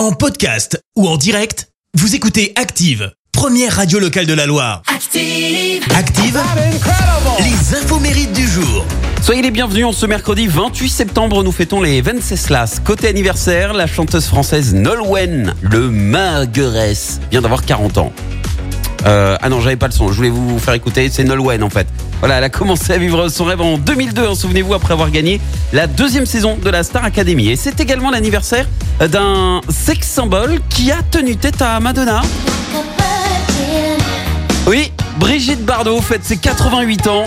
En podcast ou en direct, vous écoutez Active, première radio locale de la Loire. Active. Active, les infos mérites du jour. Soyez les bienvenus en ce mercredi 28 septembre, nous fêtons les Venceslas. Côté anniversaire, la chanteuse française Nolwenn, le Marguerès, vient d'avoir 40 ans. Euh, ah non, j'avais pas le son, je voulais vous faire écouter, c'est Nolwenn en fait. Voilà, elle a commencé à vivre son rêve en 2002, hein, souvenez-vous, après avoir gagné la deuxième saison de la Star Academy. Et c'est également l'anniversaire d'un sex symbole qui a tenu tête à Madonna. Oui, Brigitte Bardot fête ses 88 ans.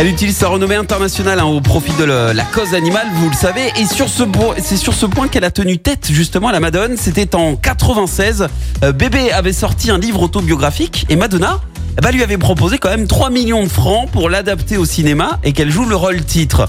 Elle utilise sa renommée internationale hein, au profit de la cause animale, vous le savez. Et c'est sur ce point qu'elle a tenu tête justement à la Madone. C'était en 96. Euh, Bébé avait sorti un livre autobiographique et Madonna eh ben, lui avait proposé quand même 3 millions de francs pour l'adapter au cinéma et qu'elle joue le rôle titre.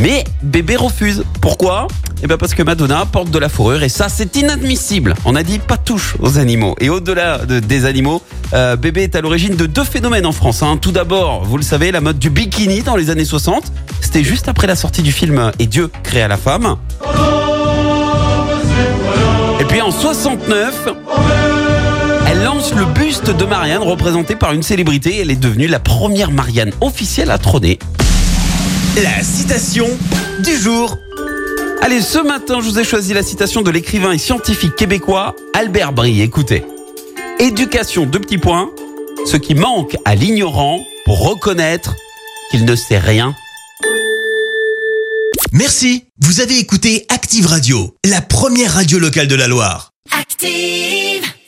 Mais Bébé refuse. Pourquoi? Eh ben parce que Madonna porte de la fourrure et ça c'est inadmissible. On a dit pas touche aux animaux. Et au-delà de- des animaux, euh, Bébé est à l'origine de deux phénomènes en France. hein. Tout d'abord, vous le savez, la mode du bikini dans les années 60. C'était juste après la sortie du film Et Dieu créa la femme. Et puis en 69, elle lance le buste de Marianne représenté par une célébrité. Elle est devenue la première Marianne officielle à trôner. La citation du jour. Allez, ce matin, je vous ai choisi la citation de l'écrivain et scientifique québécois Albert Brie. Écoutez. Éducation, deux petits points. Ce qui manque à l'ignorant pour reconnaître qu'il ne sait rien. Merci, vous avez écouté Active Radio, la première radio locale de la Loire. Active.